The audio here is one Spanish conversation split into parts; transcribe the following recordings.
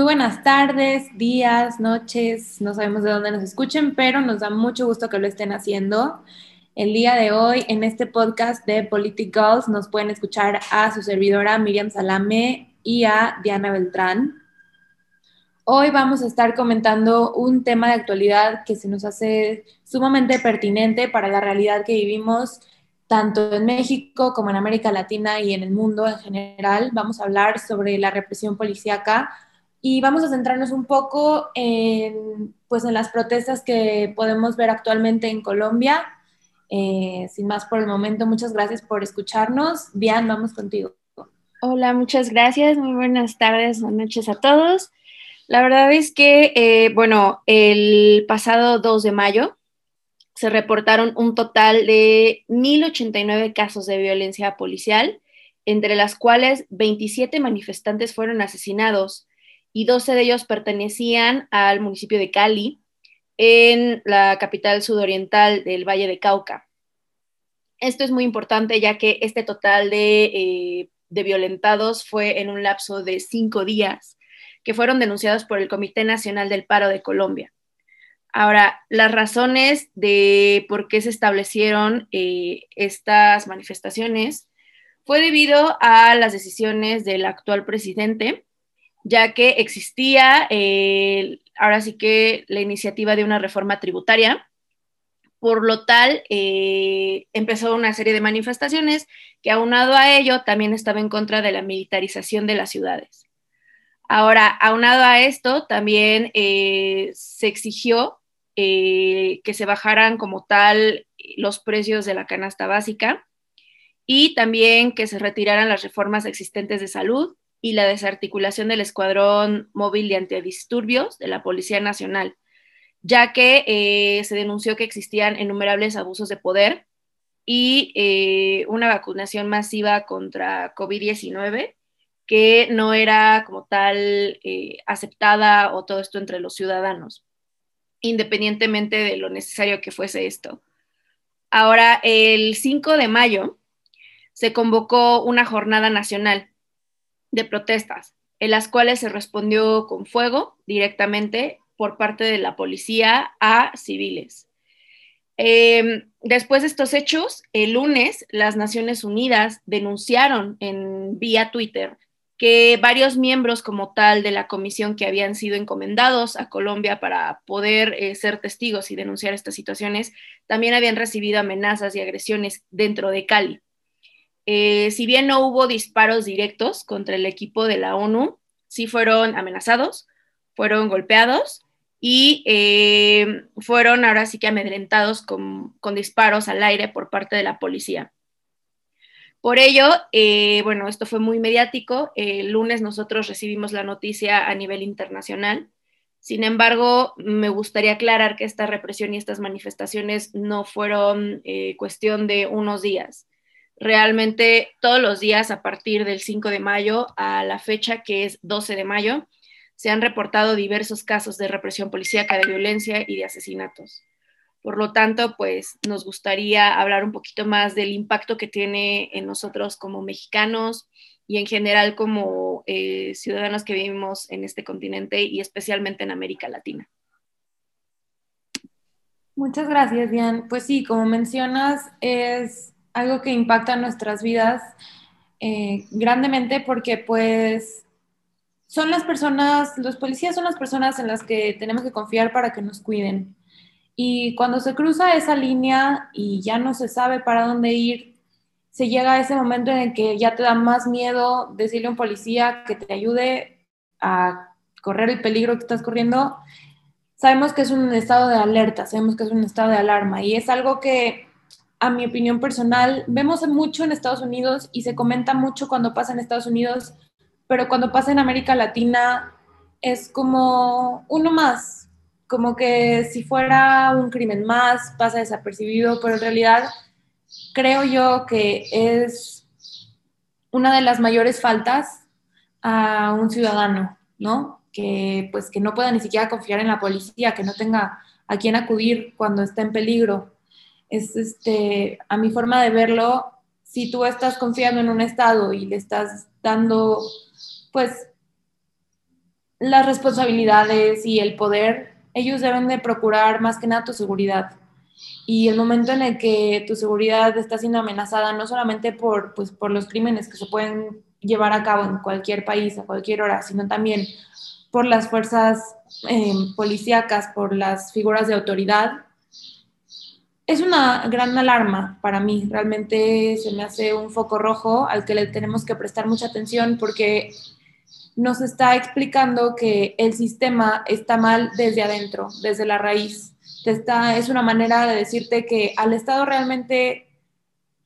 Muy buenas tardes, días, noches, no sabemos de dónde nos escuchen, pero nos da mucho gusto que lo estén haciendo. El día de hoy, en este podcast de Politic Girls, nos pueden escuchar a su servidora Miriam Salame y a Diana Beltrán. Hoy vamos a estar comentando un tema de actualidad que se nos hace sumamente pertinente para la realidad que vivimos tanto en México como en América Latina y en el mundo en general. Vamos a hablar sobre la represión policíaca y vamos a centrarnos un poco en, pues, en las protestas que podemos ver actualmente en Colombia. Eh, sin más por el momento, muchas gracias por escucharnos. Diane, vamos contigo. Hola, muchas gracias. Muy buenas tardes o noches a todos. La verdad es que, eh, bueno, el pasado 2 de mayo se reportaron un total de 1.089 casos de violencia policial, entre las cuales 27 manifestantes fueron asesinados y 12 de ellos pertenecían al municipio de Cali, en la capital sudoriental del Valle de Cauca. Esto es muy importante ya que este total de, eh, de violentados fue en un lapso de cinco días, que fueron denunciados por el Comité Nacional del Paro de Colombia. Ahora, las razones de por qué se establecieron eh, estas manifestaciones fue debido a las decisiones del actual presidente, ya que existía eh, ahora sí que la iniciativa de una reforma tributaria. Por lo tal, eh, empezó una serie de manifestaciones que aunado a ello también estaba en contra de la militarización de las ciudades. Ahora, aunado a esto, también eh, se exigió que se bajaran como tal los precios de la canasta básica y también que se retiraran las reformas existentes de salud y la desarticulación del Escuadrón Móvil de Antidisturbios de la Policía Nacional, ya que eh, se denunció que existían innumerables abusos de poder y eh, una vacunación masiva contra COVID-19 que no era como tal eh, aceptada o todo esto entre los ciudadanos, independientemente de lo necesario que fuese esto. Ahora, el 5 de mayo se convocó una jornada nacional de protestas, en las cuales se respondió con fuego directamente por parte de la policía a civiles. Em, después de estos hechos, el lunes las Naciones Unidas denunciaron en vía Twitter que varios miembros como tal de la comisión que habían sido encomendados a Colombia para poder eh, ser testigos y denunciar estas situaciones, también habían recibido amenazas y agresiones dentro de Cali. Eh, si bien no hubo disparos directos contra el equipo de la ONU, sí fueron amenazados, fueron golpeados y eh, fueron ahora sí que amedrentados con, disparos al aire por parte de la policía. Por ello, eh, bueno, esto fue muy mediático. El lunes nosotros recibimos la noticia a nivel internacional. Sin embargo, me gustaría aclarar que esta represión y estas manifestaciones no fueron cuestión de unos días realmente todos los días a partir del 5 de mayo a la fecha que es 12 de mayo, se han reportado diversos casos de represión policíaca, de violencia y de asesinatos. Por lo tanto, pues nos gustaría hablar un poquito más del impacto que tiene en nosotros como mexicanos y en general como eh, ciudadanos que vivimos en este continente y especialmente en América Latina. Muchas gracias, Diane. Pues sí, como mencionas, es algo que impacta nuestras vidas eh, grandemente porque pues son las personas, los policías son las personas en las que tenemos que confiar para que nos cuiden. Y cuando se cruza esa línea y ya no se sabe para dónde ir, se llega a ese momento en el que ya te da más miedo decirle a un policía que te ayude a correr el peligro que estás corriendo. Sabemos que es un estado de alerta, sabemos que es un estado de alarma y es algo que a mi opinión personal, vemos mucho en Estados Unidos y se comenta mucho cuando pasa en Estados Unidos, pero cuando pasa en América Latina es como uno más, como que si fuera un crimen más, pasa desapercibido, pero en realidad creo yo que es una de las mayores faltas a un ciudadano, ¿no? Que pues que no pueda ni siquiera confiar en la policía, que no tenga a quién acudir cuando está en peligro es este, a mi forma de verlo, si tú estás confiando en un estado y le estás dando, pues, las responsabilidades y el poder, ellos deben de procurar más que nada tu seguridad. Y el momento en el que tu seguridad está siendo amenazada, no solamente por, pues, por los crímenes que se pueden llevar a cabo en cualquier país a cualquier hora, sino también por las fuerzas eh, policíacas, por las figuras de autoridad, es una gran alarma para mí. Realmente se me hace un foco rojo al que le tenemos que prestar mucha atención porque nos está explicando que el sistema está mal desde adentro, desde la raíz. Está, es una manera de decirte que al Estado realmente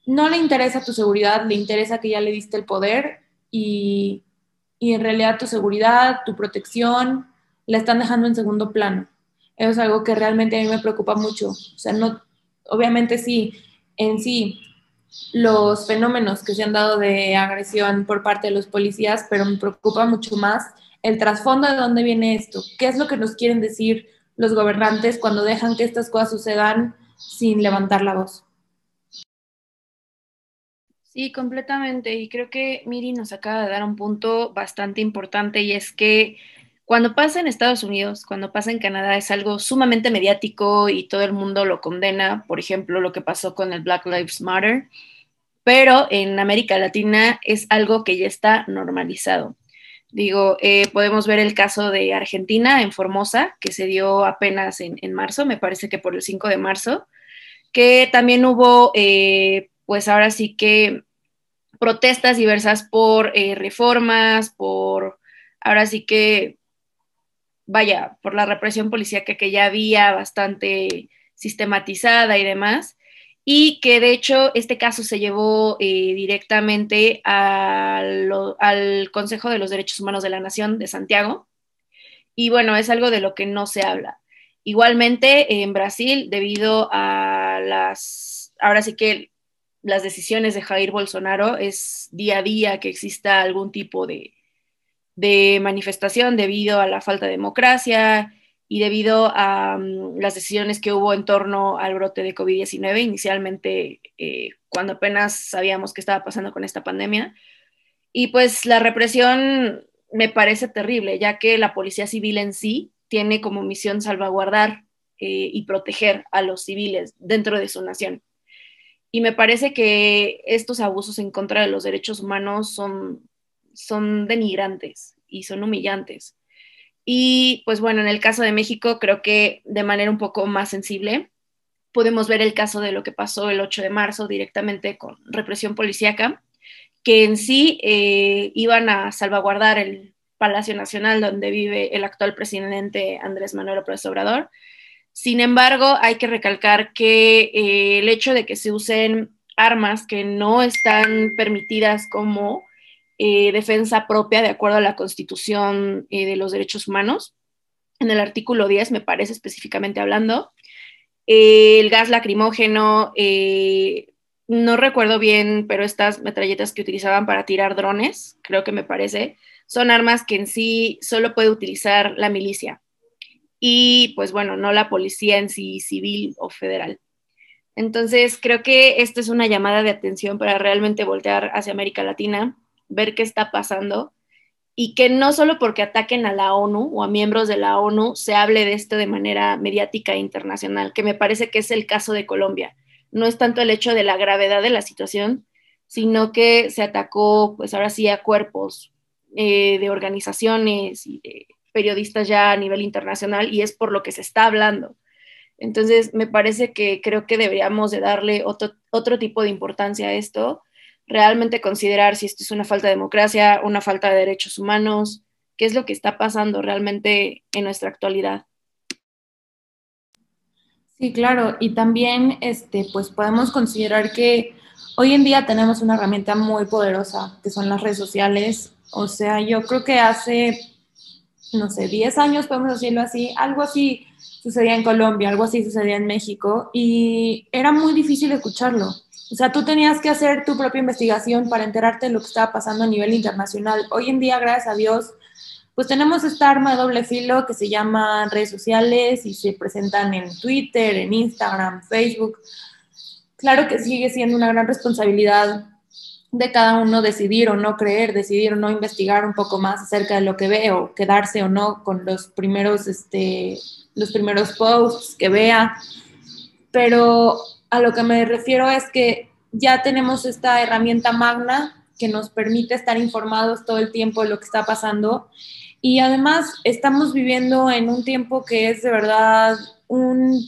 no le interesa tu seguridad, le interesa que ya le diste el poder y, y en realidad tu seguridad, tu protección, la están dejando en segundo plano. Eso es algo que realmente a mí me preocupa mucho. O sea, no, obviamente sí, en sí, los fenómenos que se han dado de agresión por parte de los policías, pero me preocupa mucho más el trasfondo de dónde viene esto. ¿Qué es lo que nos quieren decir los gobernantes cuando dejan que estas cosas sucedan sin levantar la voz? Sí, completamente. Y creo que Miri nos acaba de dar un punto bastante importante y es que cuando pasa en Estados Unidos, cuando pasa en Canadá, es algo sumamente mediático y todo el mundo lo condena, por ejemplo, lo que pasó con el Black Lives Matter, pero en América Latina es algo que ya está normalizado. Digo, eh, podemos ver el caso de Argentina en Formosa, que se dio apenas en, marzo, me parece que por el 5 de marzo, que también hubo, eh, pues ahora sí que protestas diversas por eh, reformas, por, ahora sí que vaya, por la represión policíaca que ya había bastante sistematizada y demás, y que de hecho este caso se llevó eh, directamente al Consejo de los Derechos Humanos de la Nación de Santiago, y bueno, es algo de lo que no se habla. Igualmente, en Brasil, debido a las, ahora sí que las decisiones de Jair Bolsonaro, es día a día que exista algún tipo de, de manifestación debido a la falta de democracia y debido a mm, las decisiones que hubo en torno al brote de COVID-19, inicialmente eh, cuando apenas sabíamos qué estaba pasando con esta pandemia. Y pues la represión me parece terrible, ya que la policía civil en sí tiene como misión salvaguardar eh, y proteger a los civiles dentro de su nación. Y me parece que estos abusos en contra de los derechos humanos son son denigrantes y son humillantes. Y pues bueno, en el caso de México creo que de manera un poco más sensible podemos ver el caso de lo que pasó el 8 de marzo directamente con represión policíaca, que en sí eh, iban a salvaguardar el Palacio Nacional donde vive el actual presidente Andrés Manuel López Obrador. Sin embargo, hay que recalcar que eh, el hecho de que se usen armas que no están permitidas como eh, defensa propia de acuerdo a la Constitución eh, de los Derechos Humanos. En el artículo 10, me parece específicamente hablando, eh, el gas lacrimógeno, no recuerdo bien, pero estas metralletas que utilizaban para tirar drones, creo que me parece, son armas que en sí solo puede utilizar la milicia y pues bueno, no la policía en sí civil o federal. Entonces, creo que esta es una llamada de atención para realmente voltear hacia América Latina ver qué está pasando y que no solo porque ataquen a la ONU o a miembros de la ONU se hable de esto de manera mediática e internacional, que me parece que es el caso de Colombia. No es tanto el hecho de la gravedad de la situación, sino que se atacó, pues ahora sí, a cuerpos eh, de organizaciones y de periodistas ya a nivel internacional y es por lo que se está hablando. Entonces, me parece que creo que deberíamos de darle otro, otro tipo de importancia a esto realmente considerar si esto es una falta de democracia, una falta de derechos humanos, qué es lo que está pasando realmente en nuestra actualidad. Sí, claro, y también este, pues podemos considerar que hoy en día tenemos una herramienta muy poderosa, que son las redes sociales. O sea, yo creo que hace, no sé, 10 años, podemos decirlo así, algo así sucedía en Colombia, algo así sucedía en México, y era muy difícil escucharlo o sea, tú tenías que hacer tu propia investigación para enterarte de lo que estaba pasando a nivel internacional. Hoy en día, gracias a Dios, pues tenemos esta arma de doble filo que se llama redes sociales y se presentan en Twitter, en Instagram, Facebook. Claro que sigue siendo una gran responsabilidad de cada uno decidir o no creer, decidir o no investigar un poco más acerca de lo que ve o quedarse o no con los primeros, este, los primeros posts que vea. Pero a lo que me refiero es que ya tenemos esta herramienta magna que nos permite estar informados todo el tiempo de lo que está pasando. Y además estamos viviendo en un tiempo que es de verdad un,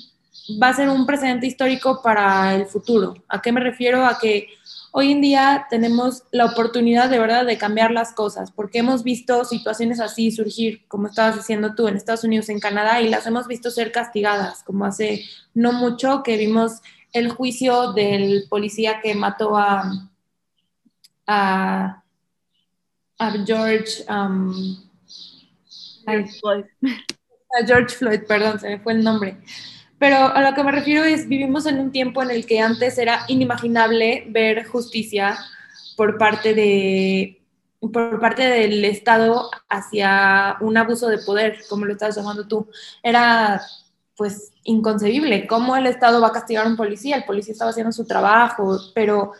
va a ser un precedente histórico para el futuro. ¿A qué me refiero? A que hoy en día tenemos la oportunidad de verdad de cambiar las cosas, porque hemos visto situaciones así surgir, como estabas diciendo tú, en Estados Unidos, en Canadá, y las hemos visto ser castigadas, como hace no mucho que vimos el juicio del policía que mató a, a, George, um, Floyd. A George Floyd, perdón, se me fue el nombre. Pero a lo que me refiero es, vivimos en un tiempo en el que antes era inimaginable ver justicia por parte de por parte del Estado hacia un abuso de poder, como lo estás llamando tú. Era pues inconcebible. ¿Cómo el Estado va a castigar a un policía? El policía estaba haciendo su trabajo, pero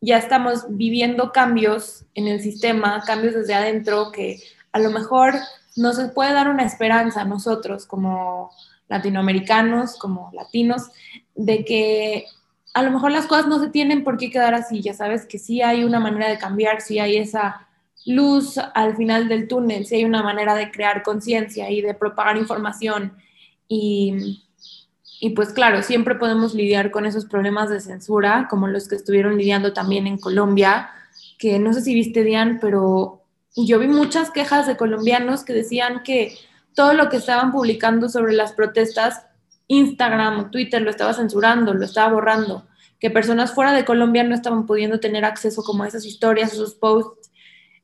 ya estamos viviendo cambios en el sistema, cambios desde adentro que a lo mejor nos puede dar una esperanza a nosotros como latinoamericanos, como latinos, de que a lo mejor las cosas no se tienen por qué quedar así, ya sabes que sí hay una manera de cambiar, sí hay esa luz al final del túnel, sí hay una manera de crear conciencia y de propagar información y, y pues claro, siempre podemos lidiar con esos problemas de censura, como los que estuvieron lidiando también en Colombia, que no sé si viste, Diane, pero yo vi muchas quejas de colombianos que decían que todo lo que estaban publicando sobre las protestas, Instagram Twitter lo estaba censurando, lo estaba borrando, que personas fuera de Colombia no estaban pudiendo tener acceso como a esas historias, esos posts.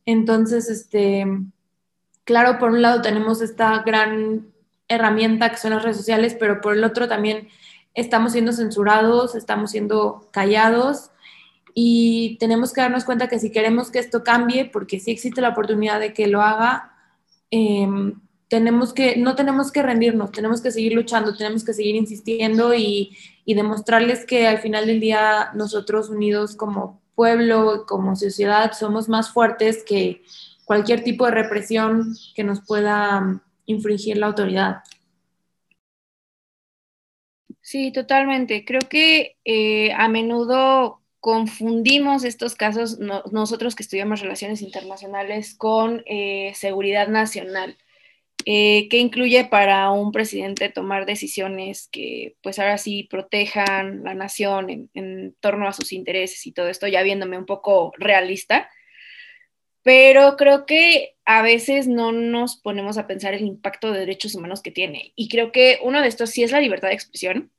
Entonces, este, claro, por un lado tenemos esta gran herramienta que son las redes sociales, pero por el otro también estamos siendo censurados, estamos siendo callados y tenemos que darnos cuenta que si queremos que esto cambie, porque sí existe la oportunidad de que lo haga, eh, tenemos que, no tenemos que rendirnos, tenemos que seguir luchando, tenemos que seguir insistiendo y, y demostrarles que al final del día nosotros unidos como pueblo, como sociedad, somos más fuertes que cualquier tipo de represión que nos pueda infringir la autoridad. Sí, totalmente. Creo que eh, a menudo confundimos estos casos, nosotros que estudiamos relaciones internacionales, con eh, seguridad nacional. Eh, que incluye para un presidente tomar decisiones que pues ahora sí protejan la nación en, en, torno a sus intereses y todo esto, ya viéndome un poco realista. Pero creo que a veces no nos ponemos a pensar el impacto de derechos humanos que tiene. Y creo que uno de estos sí es la libertad de expresión.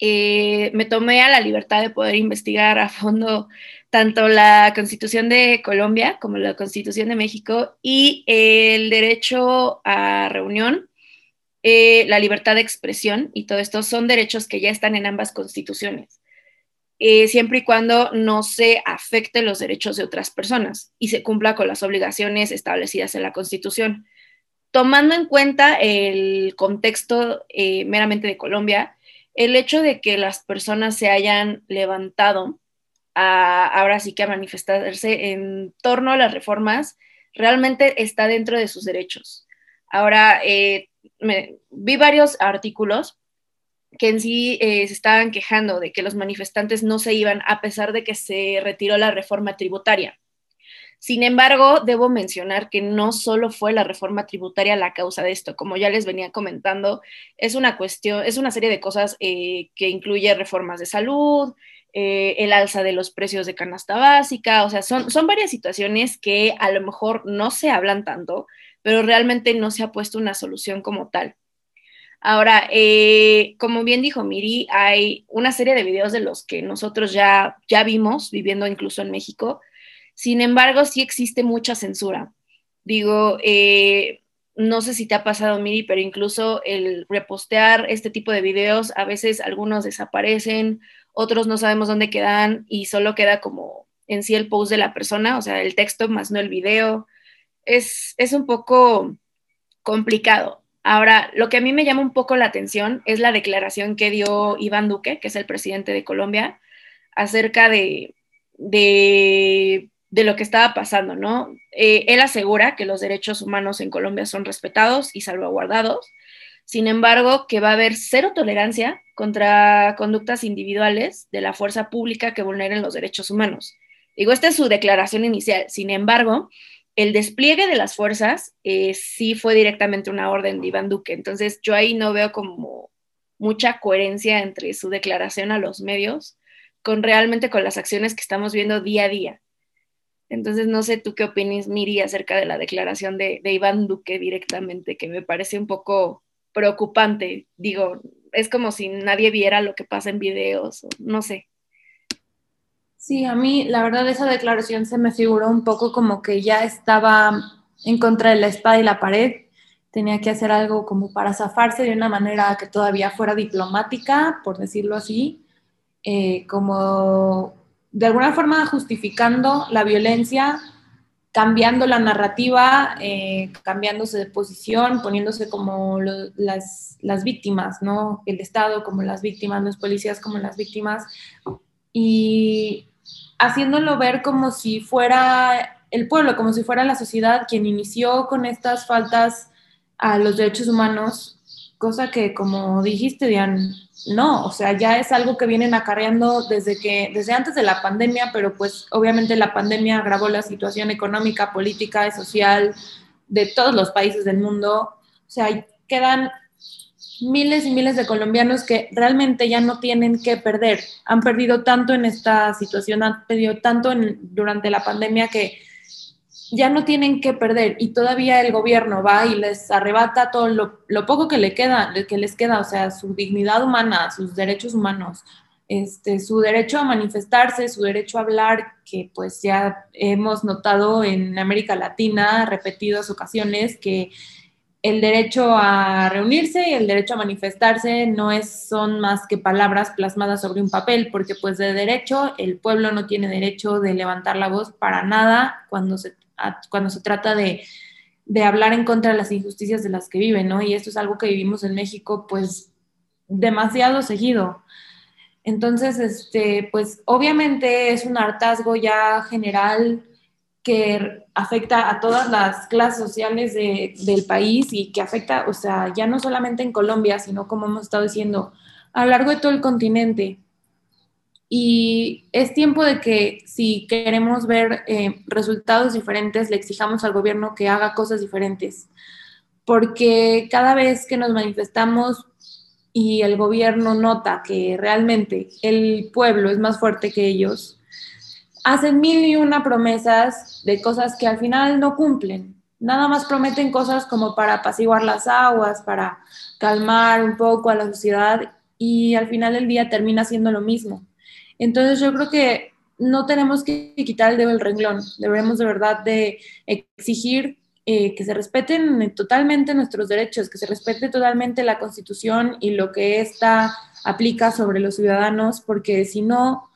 Eh, me tomé a la libertad de poder investigar a fondo tanto la Constitución de Colombia como la Constitución de México y el derecho a reunión, eh, la libertad de expresión y todo esto son derechos que ya están en ambas constituciones, eh, siempre y cuando no se afecte los derechos de otras personas y se cumpla con las obligaciones establecidas en la Constitución. Tomando en cuenta el contexto eh, meramente de Colombia, el hecho de que las personas se hayan levantado ahora sí que a manifestarse en torno a las reformas, realmente está dentro de sus derechos. Ahora, eh, vi varios artículos que en sí eh, se estaban quejando de que los manifestantes no se iban a pesar de que se retiró la reforma tributaria. Sin embargo, debo mencionar que no solo fue la reforma tributaria la causa de esto, como ya les venía comentando, es una cuestión, es una serie de cosas eh, que incluye reformas de salud, eh, el alza de los precios de canasta básica, o sea, son, son varias situaciones que a lo mejor no se hablan tanto, pero realmente no se ha puesto una solución como tal. Ahora, eh, como bien dijo Miri, hay una serie de videos de los que nosotros ya, ya vimos, viviendo incluso en México. Sin embargo, sí existe mucha censura. Digo, eh, no sé si te ha pasado, Miri, pero incluso el repostear este tipo de videos, a veces algunos desaparecen otros no sabemos dónde quedan y solo queda como en sí el post de la persona, o sea, el texto más no el video. Es, es un poco complicado. Ahora, lo que a mí me llama un poco la atención es la declaración que dio Iván Duque, que es el presidente de Colombia, acerca de, de, lo que estaba pasando, ¿no? Eh, él asegura que los derechos humanos en Colombia son respetados y salvaguardados, sin embargo, que va a haber cero tolerancia contra conductas individuales de la fuerza pública que vulneren los derechos humanos. Digo, esta es su declaración inicial. Sin embargo, el despliegue de las fuerzas eh, sí fue directamente una orden de Iván Duque. Entonces, yo ahí no veo como mucha coherencia entre su declaración a los medios con realmente con las acciones que estamos viendo día a día. Entonces, no sé tú qué opinas, Miri, acerca de la declaración de, de Iván Duque directamente, que me parece un poco preocupante. Digo, es como si nadie viera lo que pasa en videos, no sé. Sí, a mí la verdad esa declaración se me figuró un poco como que ya estaba en contra de la espada y la pared. Tenía que hacer algo como para zafarse de una manera que todavía fuera diplomática, por decirlo así, eh, como de alguna forma justificando la violencia cambiando la narrativa, eh, cambiándose de posición, poniéndose como las, las, víctimas, ¿no? El Estado como las víctimas, los policías como las víctimas, y haciéndolo ver como si fuera el pueblo, como si fuera la sociedad quien inició con estas faltas a los derechos humanos, cosa que como dijiste, Diane, no, o sea, ya es algo que vienen acarreando desde que, desde antes de la pandemia, pero pues obviamente la pandemia agravó la situación económica, política y social de todos los países del mundo. O sea, quedan miles y miles de colombianos que realmente ya no tienen que perder. Han perdido tanto en esta situación, han perdido tanto durante la pandemia que ya no tienen que perder y todavía el gobierno va y les arrebata todo lo, poco que, le queda, que les queda, o sea, su dignidad humana, sus derechos humanos, este, su derecho a manifestarse, su derecho a hablar, que pues ya hemos notado en América Latina repetidas ocasiones que el derecho a reunirse y el derecho a manifestarse no es, son más que palabras plasmadas sobre un papel, porque pues de derecho el pueblo no tiene derecho de levantar la voz para nada cuando se cuando se trata de, hablar en contra de las injusticias de las que viven, ¿no? Y esto es algo que vivimos en México, pues, demasiado seguido. Entonces, este, pues, obviamente es un hartazgo ya general que afecta a todas las clases sociales del país y que afecta, o sea, ya no solamente en Colombia, sino como hemos estado diciendo, a lo largo de todo el continente. Y es tiempo de que si queremos ver eh, resultados diferentes, le exijamos al gobierno que haga cosas diferentes. Porque cada vez que nos manifestamos y el gobierno nota que realmente el pueblo es más fuerte que ellos, hacen mil y una promesas de cosas que al final no cumplen. Nada más prometen cosas como para apaciguar las aguas, para calmar un poco a la sociedad y al final del día termina siendo lo mismo. Entonces yo creo que no tenemos que quitar el renglón, deberemos de verdad de exigir eh, que se respeten totalmente nuestros derechos, que se respete totalmente la constitución y lo que ésta aplica sobre los ciudadanos, porque si no,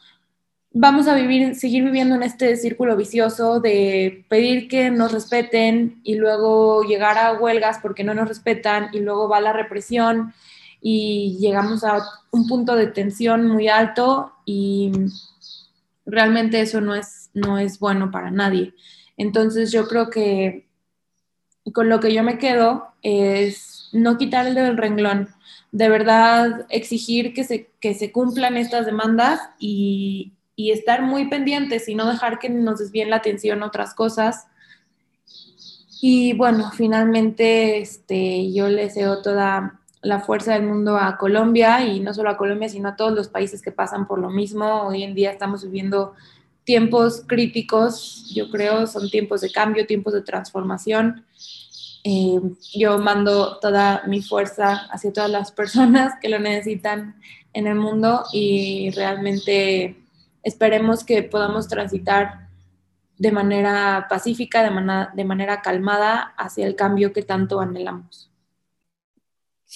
vamos a vivir, seguir viviendo en este círculo vicioso de pedir que nos respeten y luego llegar a huelgas porque no nos respetan y luego va la represión y llegamos a un punto de tensión muy alto y realmente eso no es, no es bueno para nadie. Entonces yo creo que con lo que yo me quedo es no quitar el del renglón, de verdad exigir que se, que se cumplan estas demandas y, y estar muy pendientes y no dejar que nos desvíen la atención otras cosas. Y bueno, finalmente este, yo les deseo toda la fuerza del mundo a Colombia y no solo a Colombia, sino a todos los países que pasan por lo mismo. Hoy en día estamos viviendo tiempos críticos, yo creo, son tiempos de cambio, tiempos de transformación. Eh, yo mando toda mi fuerza hacia todas las personas que lo necesitan en el mundo y realmente esperemos que podamos transitar de manera pacífica, de, de manera calmada hacia el cambio que tanto anhelamos.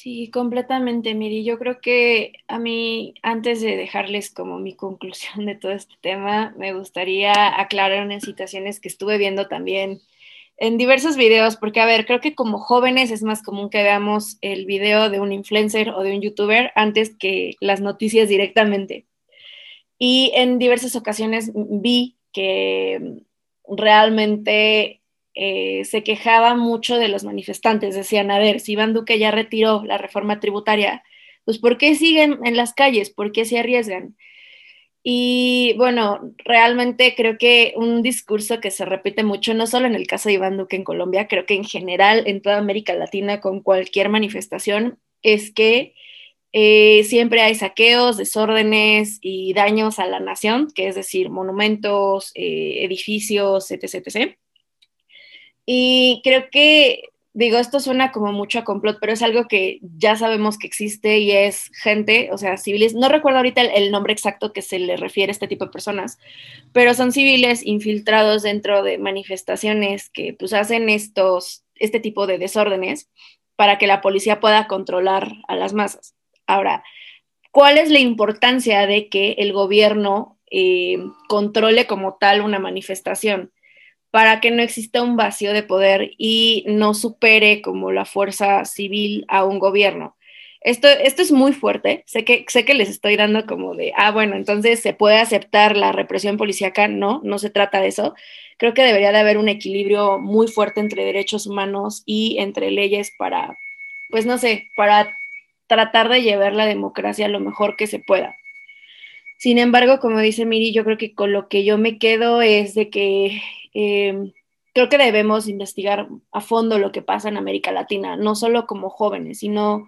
Sí, completamente, Miri. Yo creo que a mí, antes de dejarles como mi conclusión de todo este tema, me gustaría aclarar unas situaciones que estuve viendo también en diversos videos, porque a ver, creo que como jóvenes es más común que veamos el video de un influencer o de un youtuber antes que las noticias directamente. Y en diversas ocasiones vi que realmente eh, se quejaba mucho de los manifestantes. Decían, a ver, si Iván Duque ya retiró la reforma tributaria, pues ¿por qué siguen en las calles? ¿Por qué se arriesgan? Y bueno, realmente creo que un discurso que se repite mucho, no solo en el caso de Iván Duque en Colombia, creo que en general en toda América Latina con cualquier manifestación, es que eh, siempre hay saqueos, desórdenes y daños a la nación, que es decir, monumentos, eh, edificios, etc, etc. Y creo que digo, esto suena como mucho a complot, pero es algo que ya sabemos que existe y es gente, o sea, civiles, no recuerdo ahorita el, nombre exacto que se le refiere a este tipo de personas, pero son civiles infiltrados dentro de manifestaciones que pues hacen estos, este tipo de desórdenes para que la policía pueda controlar a las masas. Ahora, ¿cuál es la importancia de que el gobierno eh, controle como tal una manifestación? para que no exista un vacío de poder y no supere como la fuerza civil a un gobierno. Esto, esto es muy fuerte, sé que, sé que les estoy dando como de, ah, bueno, entonces se puede aceptar la represión policíaca, no, no se trata de eso. Creo que debería de haber un equilibrio muy fuerte entre derechos humanos y entre leyes para, pues no sé, para tratar de llevar la democracia lo mejor que se pueda. Sin embargo, como dice Miri, yo creo que con lo que yo me quedo es de que eh, creo que debemos investigar a fondo lo que pasa en América Latina, no solo como jóvenes, sino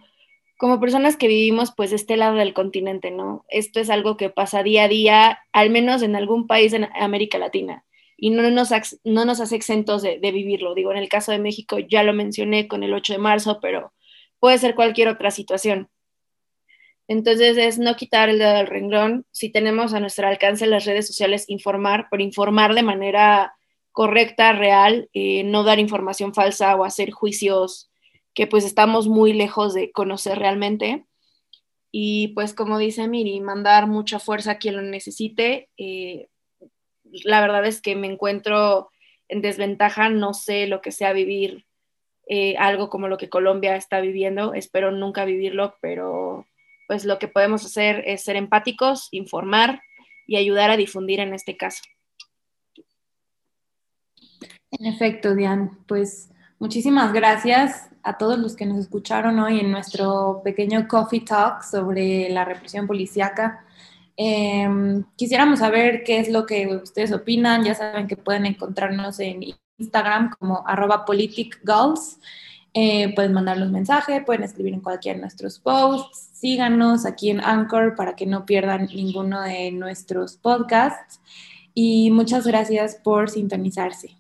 como personas que vivimos pues este lado del continente, ¿no? Esto es algo que pasa día a día, al menos en algún país en América Latina, y no nos, no nos hace exentos de vivirlo. Digo, en el caso de México ya lo mencioné con el 8 de marzo, pero puede ser cualquier otra situación. Entonces es no quitar el dedo del renglón. Si tenemos a nuestro alcance las redes sociales, informar, pero informar de manera correcta, real, eh, no dar información falsa o hacer juicios que pues estamos muy lejos de conocer realmente. Y pues como dice Miri, mandar mucha fuerza a quien lo necesite. Eh, la verdad es que me encuentro en desventaja, no sé lo que sea vivir eh, algo como lo que Colombia está viviendo, espero nunca vivirlo, pero pues lo que podemos hacer es ser empáticos, informar y ayudar a difundir en este caso. En efecto, Diane, pues muchísimas gracias a todos los que nos escucharon hoy en nuestro pequeño coffee talk sobre la represión policíaca. Em, quisiéramos saber qué es lo que ustedes opinan. Ya saben que pueden encontrarnos en Instagram como arroba politicgirls. Eh, pueden mandarnos mensaje, pueden escribir en cualquiera de nuestros posts. Síganos aquí en Anchor para que no pierdan ninguno de nuestros podcasts. Y muchas gracias por sintonizarse.